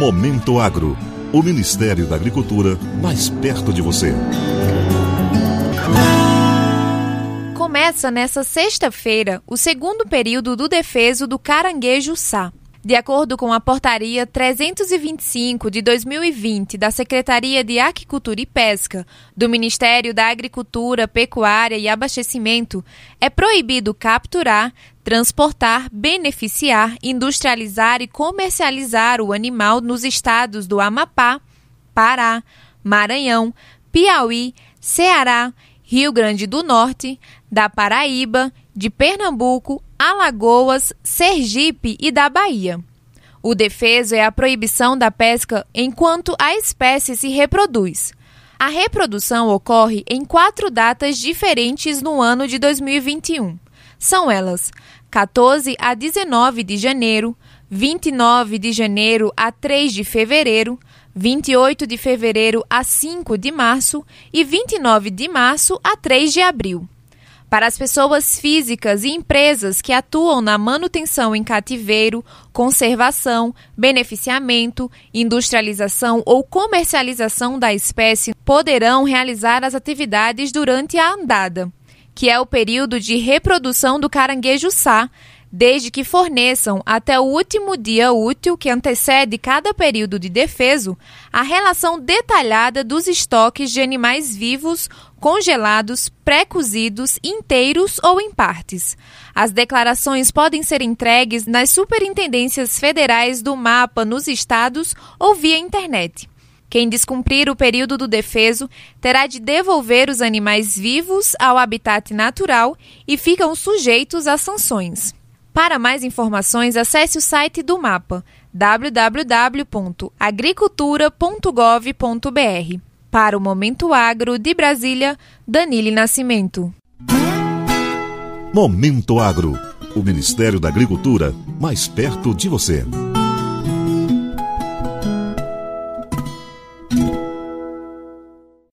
Momento Agro. O Ministério da Agricultura mais perto de você. Começa nesta sexta-feira o segundo período do defeso do caranguejo sá. De acordo com a Portaria 325 de 2020 da Secretaria de Aquicultura e Pesca do Ministério da Agricultura, Pecuária e Abastecimento, é proibido capturar, transportar, beneficiar, industrializar e comercializar o animal nos estados do Amapá, Pará, Maranhão, Piauí, Ceará, Rio Grande do Norte, da Paraíba, de Pernambuco, Alagoas, Sergipe e da Bahia. O defeso é a proibição da pesca enquanto a espécie se reproduz. A reprodução ocorre em quatro datas diferentes no ano de 2021. São elas 14 a 19 de janeiro, 29 de janeiro a 3 de fevereiro, 28 de fevereiro a 5 de março e 29 de março a 3 de abril. Para as pessoas físicas e empresas que atuam na manutenção em cativeiro, conservação, beneficiamento, industrialização ou comercialização da espécie, poderão realizar as atividades durante a andada, que é o período de reprodução do caranguejo sá, desde que forneçam até o último dia útil que antecede cada período de defeso a relação detalhada dos estoques de animais vivos congelados, pré-cozidos, inteiros ou em partes. As declarações podem ser entregues nas superintendências federais do mapa nos estados ou via internet. Quem descumprir o período do defeso terá de devolver os animais vivos ao habitat natural e ficam sujeitos a sanções. Para mais informações, acesse o site do mapa www.agricultura.gov.br. Para o Momento Agro de Brasília, Danile Nascimento. Momento Agro. O Ministério da Agricultura mais perto de você.